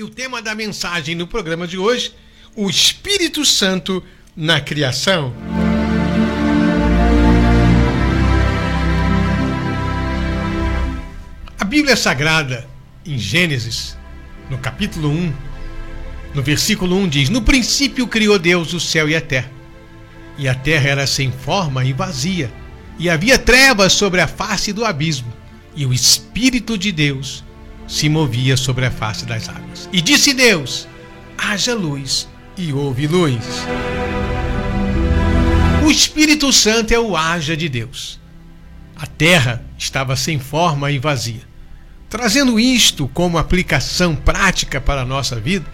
E o tema da mensagem no programa de hoje, o Espírito Santo na criação. A Bíblia Sagrada, em Gênesis, no capítulo 1, no versículo 1 diz: No princípio criou Deus o céu e a terra. E a terra era sem forma e vazia, e havia trevas sobre a face do abismo, e o Espírito de Deus se movia sobre a face das águas. E disse Deus: haja luz, e houve luz. O Espírito Santo é o haja de Deus. A terra estava sem forma e vazia. Trazendo isto como aplicação prática para a nossa vida,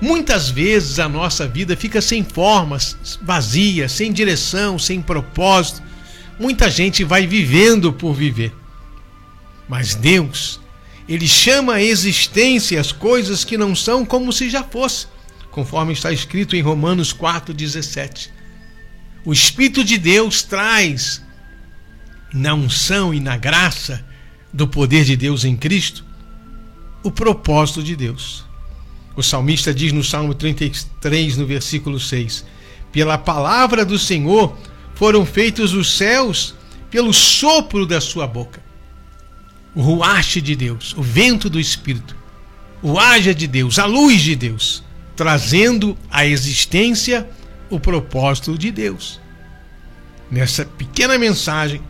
muitas vezes a nossa vida fica sem formas, vazia, sem direção, sem propósito. Muita gente vai vivendo por viver. Mas Deus ele chama a existência as coisas que não são como se já fosse, conforme está escrito em Romanos 4,17. O Espírito de Deus traz na unção e na graça do poder de Deus em Cristo o propósito de Deus. O salmista diz no Salmo 33, no versículo 6: Pela palavra do Senhor foram feitos os céus, pelo sopro da sua boca o ruache de Deus, o vento do Espírito, o haja de Deus, a luz de Deus, trazendo à existência o propósito de Deus. Nessa pequena mensagem,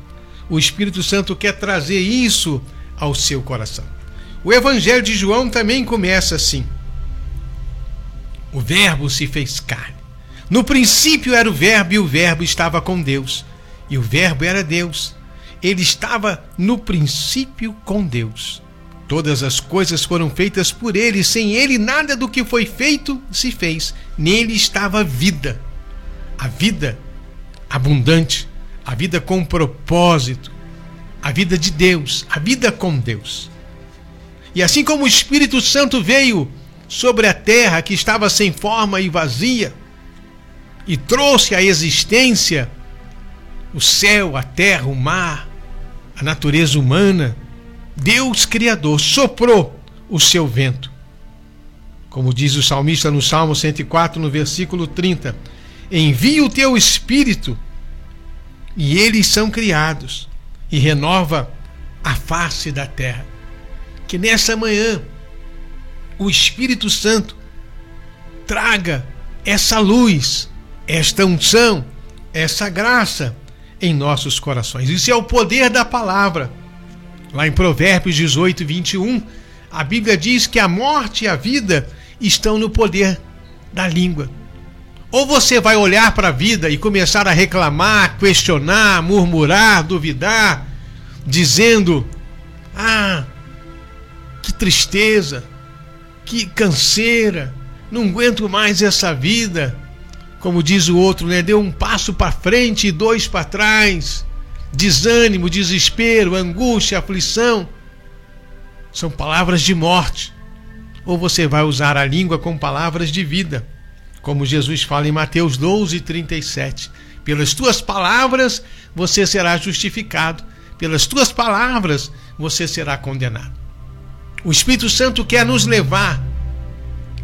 o Espírito Santo quer trazer isso ao seu coração. O Evangelho de João também começa assim: O Verbo se fez carne. No princípio era o Verbo e o Verbo estava com Deus, e o Verbo era Deus ele estava no princípio com Deus. Todas as coisas foram feitas por ele, sem ele nada do que foi feito se fez. Nele estava a vida, a vida abundante, a vida com propósito, a vida de Deus, a vida com Deus. E assim como o Espírito Santo veio sobre a terra que estava sem forma e vazia, e trouxe à existência o céu, a terra, o mar, a natureza humana, Deus Criador soprou o seu vento. Como diz o salmista no Salmo 104, no versículo 30, envia o teu espírito e eles são criados e renova a face da terra. Que nessa manhã o Espírito Santo traga essa luz, esta unção, essa graça em nossos corações. Isso é o poder da palavra. Lá em Provérbios 18, 21, a Bíblia diz que a morte e a vida estão no poder da língua. Ou você vai olhar para a vida e começar a reclamar, questionar, murmurar, duvidar, dizendo: Ah, que tristeza, que canseira, não aguento mais essa vida como diz o outro, né? Deu um passo para frente e dois para trás. Desânimo, desespero, angústia, aflição. São palavras de morte. Ou você vai usar a língua com palavras de vida, como Jesus fala em Mateus 12, 37. Pelas tuas palavras você será justificado, pelas tuas palavras você será condenado. O Espírito Santo quer nos levar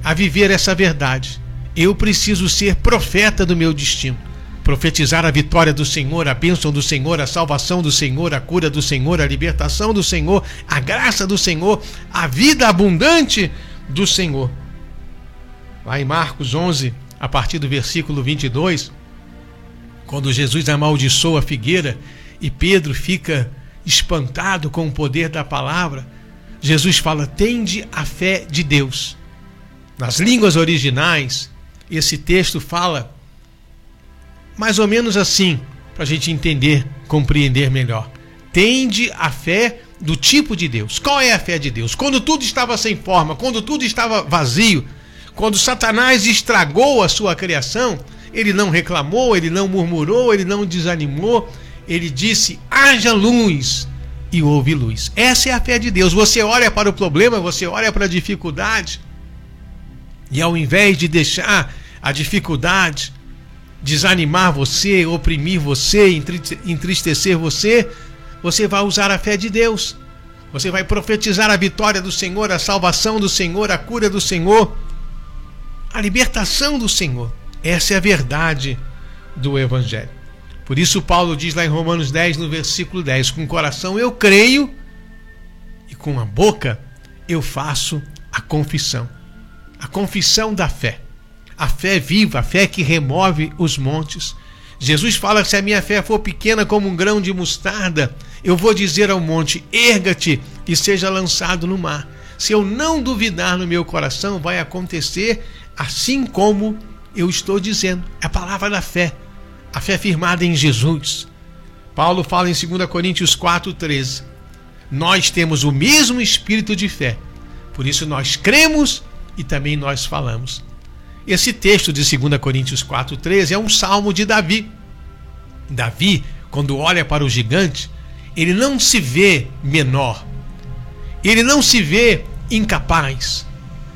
a viver essa verdade eu preciso ser profeta do meu destino. Profetizar a vitória do Senhor, a bênção do Senhor, a salvação do Senhor, a cura do Senhor, a libertação do Senhor, a graça do Senhor, a vida abundante do Senhor. Lá em Marcos 11, a partir do versículo 22, quando Jesus amaldiçoa a figueira e Pedro fica espantado com o poder da palavra, Jesus fala: tende a fé de Deus. Nas línguas originais, esse texto fala mais ou menos assim, para a gente entender, compreender melhor. Tende a fé do tipo de Deus. Qual é a fé de Deus? Quando tudo estava sem forma, quando tudo estava vazio, quando Satanás estragou a sua criação, ele não reclamou, ele não murmurou, ele não desanimou, ele disse: haja luz e houve luz. Essa é a fé de Deus. Você olha para o problema, você olha para a dificuldade, e ao invés de deixar a dificuldade desanimar você, oprimir você, entristecer você, você vai usar a fé de Deus. Você vai profetizar a vitória do Senhor, a salvação do Senhor, a cura do Senhor, a libertação do Senhor. Essa é a verdade do Evangelho. Por isso, Paulo diz lá em Romanos 10, no versículo 10: Com o coração eu creio e com a boca eu faço a confissão. A confissão da fé. A fé viva, a fé que remove os montes. Jesus fala: se a minha fé for pequena como um grão de mostarda, eu vou dizer ao monte: erga-te e seja lançado no mar. Se eu não duvidar no meu coração, vai acontecer assim como eu estou dizendo. É a palavra da fé, a fé firmada em Jesus. Paulo fala em 2 Coríntios 4,13: Nós temos o mesmo espírito de fé, por isso nós cremos e também nós falamos. Esse texto de 2 Coríntios 4,13 é um salmo de Davi. Davi, quando olha para o gigante, ele não se vê menor, ele não se vê incapaz.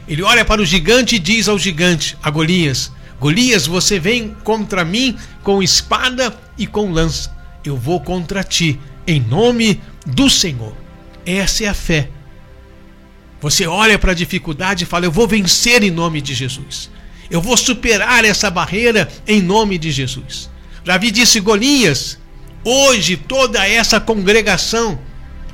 Ele olha para o gigante e diz ao gigante, a Golias: Golias, você vem contra mim com espada e com lança. Eu vou contra ti, em nome do Senhor. Essa é a fé. Você olha para a dificuldade e fala: Eu vou vencer em nome de Jesus. Eu vou superar essa barreira em nome de Jesus. Davi disse: Golias, hoje toda essa congregação,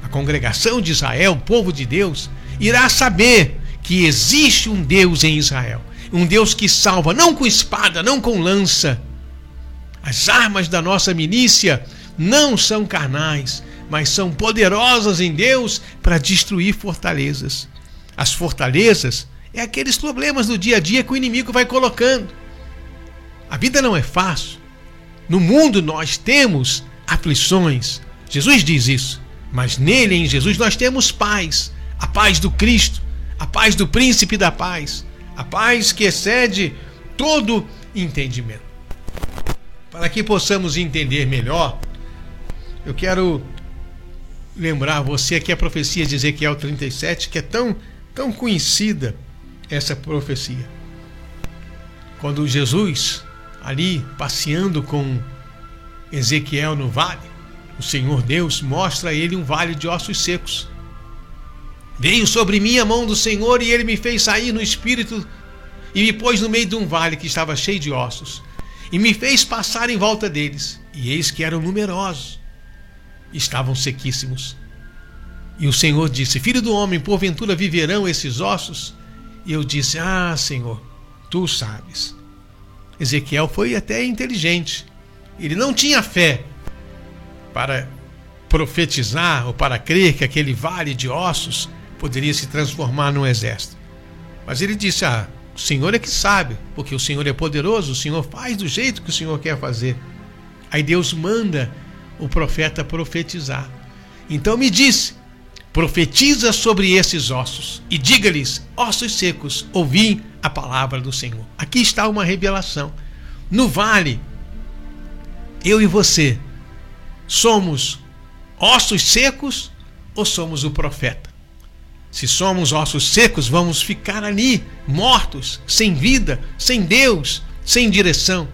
a congregação de Israel, o povo de Deus, irá saber que existe um Deus em Israel. Um Deus que salva, não com espada, não com lança. As armas da nossa milícia não são carnais, mas são poderosas em Deus para destruir fortalezas. As fortalezas é aqueles problemas do dia a dia que o inimigo vai colocando. A vida não é fácil. No mundo nós temos aflições. Jesus diz isso. Mas nele, em Jesus, nós temos paz. A paz do Cristo, a paz do príncipe da paz, a paz que excede todo entendimento. Para que possamos entender melhor, eu quero lembrar você que a profecia de Ezequiel 37, que é tão, tão conhecida essa profecia. Quando Jesus, ali passeando com Ezequiel no vale, o Senhor Deus mostra a ele um vale de ossos secos. Veio sobre mim a mão do Senhor e ele me fez sair no espírito e me pôs no meio de um vale que estava cheio de ossos e me fez passar em volta deles. E eis que eram numerosos, estavam sequíssimos. E o Senhor disse: Filho do homem, porventura viverão esses ossos? E eu disse: Ah, Senhor, tu sabes. Ezequiel foi até inteligente. Ele não tinha fé para profetizar ou para crer que aquele vale de ossos poderia se transformar num exército. Mas ele disse: Ah, o Senhor é que sabe, porque o Senhor é poderoso, o Senhor faz do jeito que o Senhor quer fazer. Aí Deus manda o profeta profetizar. Então me disse: profetiza sobre esses ossos e diga-lhes, ossos secos, ouvi a palavra do Senhor. Aqui está uma revelação. No vale, eu e você somos ossos secos ou somos o profeta? Se somos ossos secos, vamos ficar ali, mortos, sem vida, sem Deus, sem direção.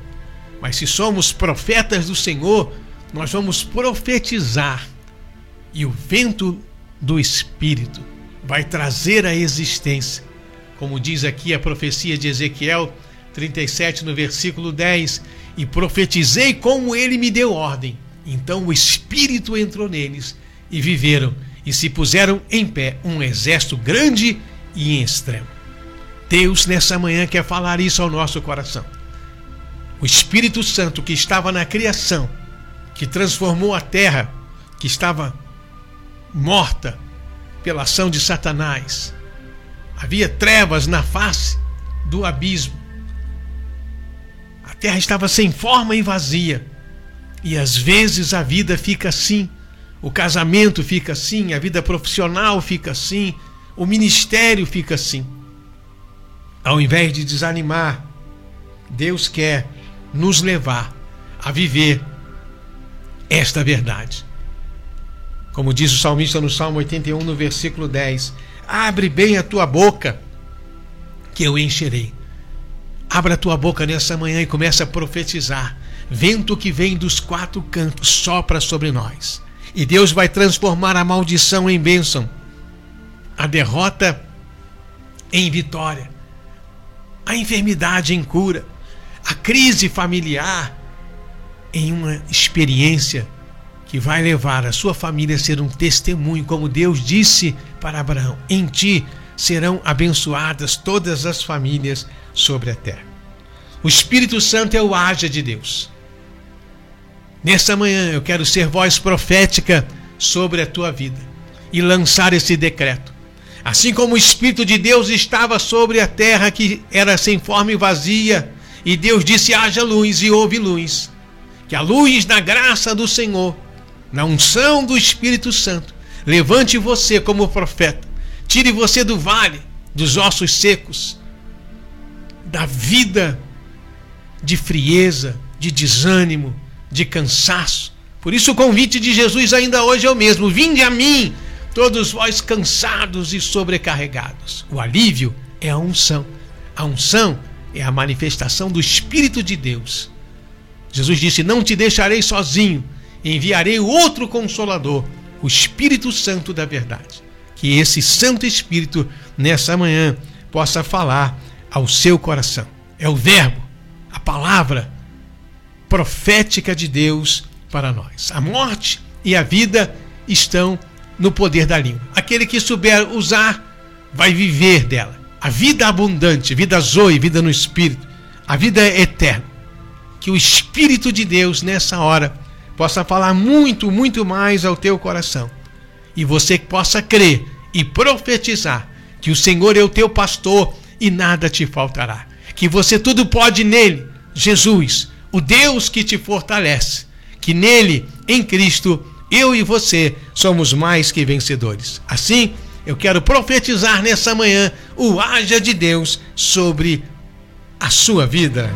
Mas se somos profetas do Senhor, nós vamos profetizar e o vento do Espírito vai trazer a existência. Como diz aqui a profecia de Ezequiel 37, no versículo 10: E profetizei como ele me deu ordem. Então o Espírito entrou neles e viveram e se puseram em pé um exército grande e em extremo. Deus, nessa manhã, quer falar isso ao nosso coração. O Espírito Santo que estava na criação, que transformou a terra, que estava morta pela ação de Satanás. Havia trevas na face do abismo. A terra estava sem forma e vazia. E às vezes a vida fica assim. O casamento fica assim, a vida profissional fica assim, o ministério fica assim. Ao invés de desanimar, Deus quer nos levar a viver esta verdade. Como diz o salmista no Salmo 81, no versículo 10: Abre bem a tua boca, que eu encherei. Abra a tua boca nessa manhã e começa a profetizar. Vento que vem dos quatro cantos sopra sobre nós. E Deus vai transformar a maldição em bênção a derrota em vitória, a enfermidade em cura, a crise familiar em uma experiência que vai levar a sua família a ser um testemunho, como Deus disse para Abraão: em ti serão abençoadas todas as famílias sobre a terra. O Espírito Santo é o haja de Deus. Nessa manhã eu quero ser voz profética sobre a tua vida e lançar esse decreto. Assim como o Espírito de Deus estava sobre a terra que era sem forma e vazia, e Deus disse: haja luz e houve luz. Que a luz da graça do Senhor, na unção do Espírito Santo, levante você como profeta, tire você do vale dos ossos secos, da vida de frieza, de desânimo, de cansaço. Por isso o convite de Jesus ainda hoje é o mesmo: vinde a mim, todos vós cansados e sobrecarregados. O alívio é a unção. A unção é a manifestação do Espírito de Deus. Jesus disse: Não te deixarei sozinho, enviarei outro consolador, o Espírito Santo da verdade. Que esse Santo Espírito, nessa manhã, possa falar ao seu coração. É o Verbo, a palavra profética de Deus para nós. A morte e a vida estão no poder da língua. Aquele que souber usar, vai viver dela. A vida abundante, vida zoe, vida no Espírito, a vida eterna. Que o Espírito de Deus, nessa hora, possa falar muito, muito mais ao teu coração. E você possa crer e profetizar que o Senhor é o teu pastor e nada te faltará. Que você tudo pode nele, Jesus, o Deus que te fortalece. Que nele, em Cristo, eu e você somos mais que vencedores. Assim, eu quero profetizar nessa manhã o haja de Deus sobre a sua vida.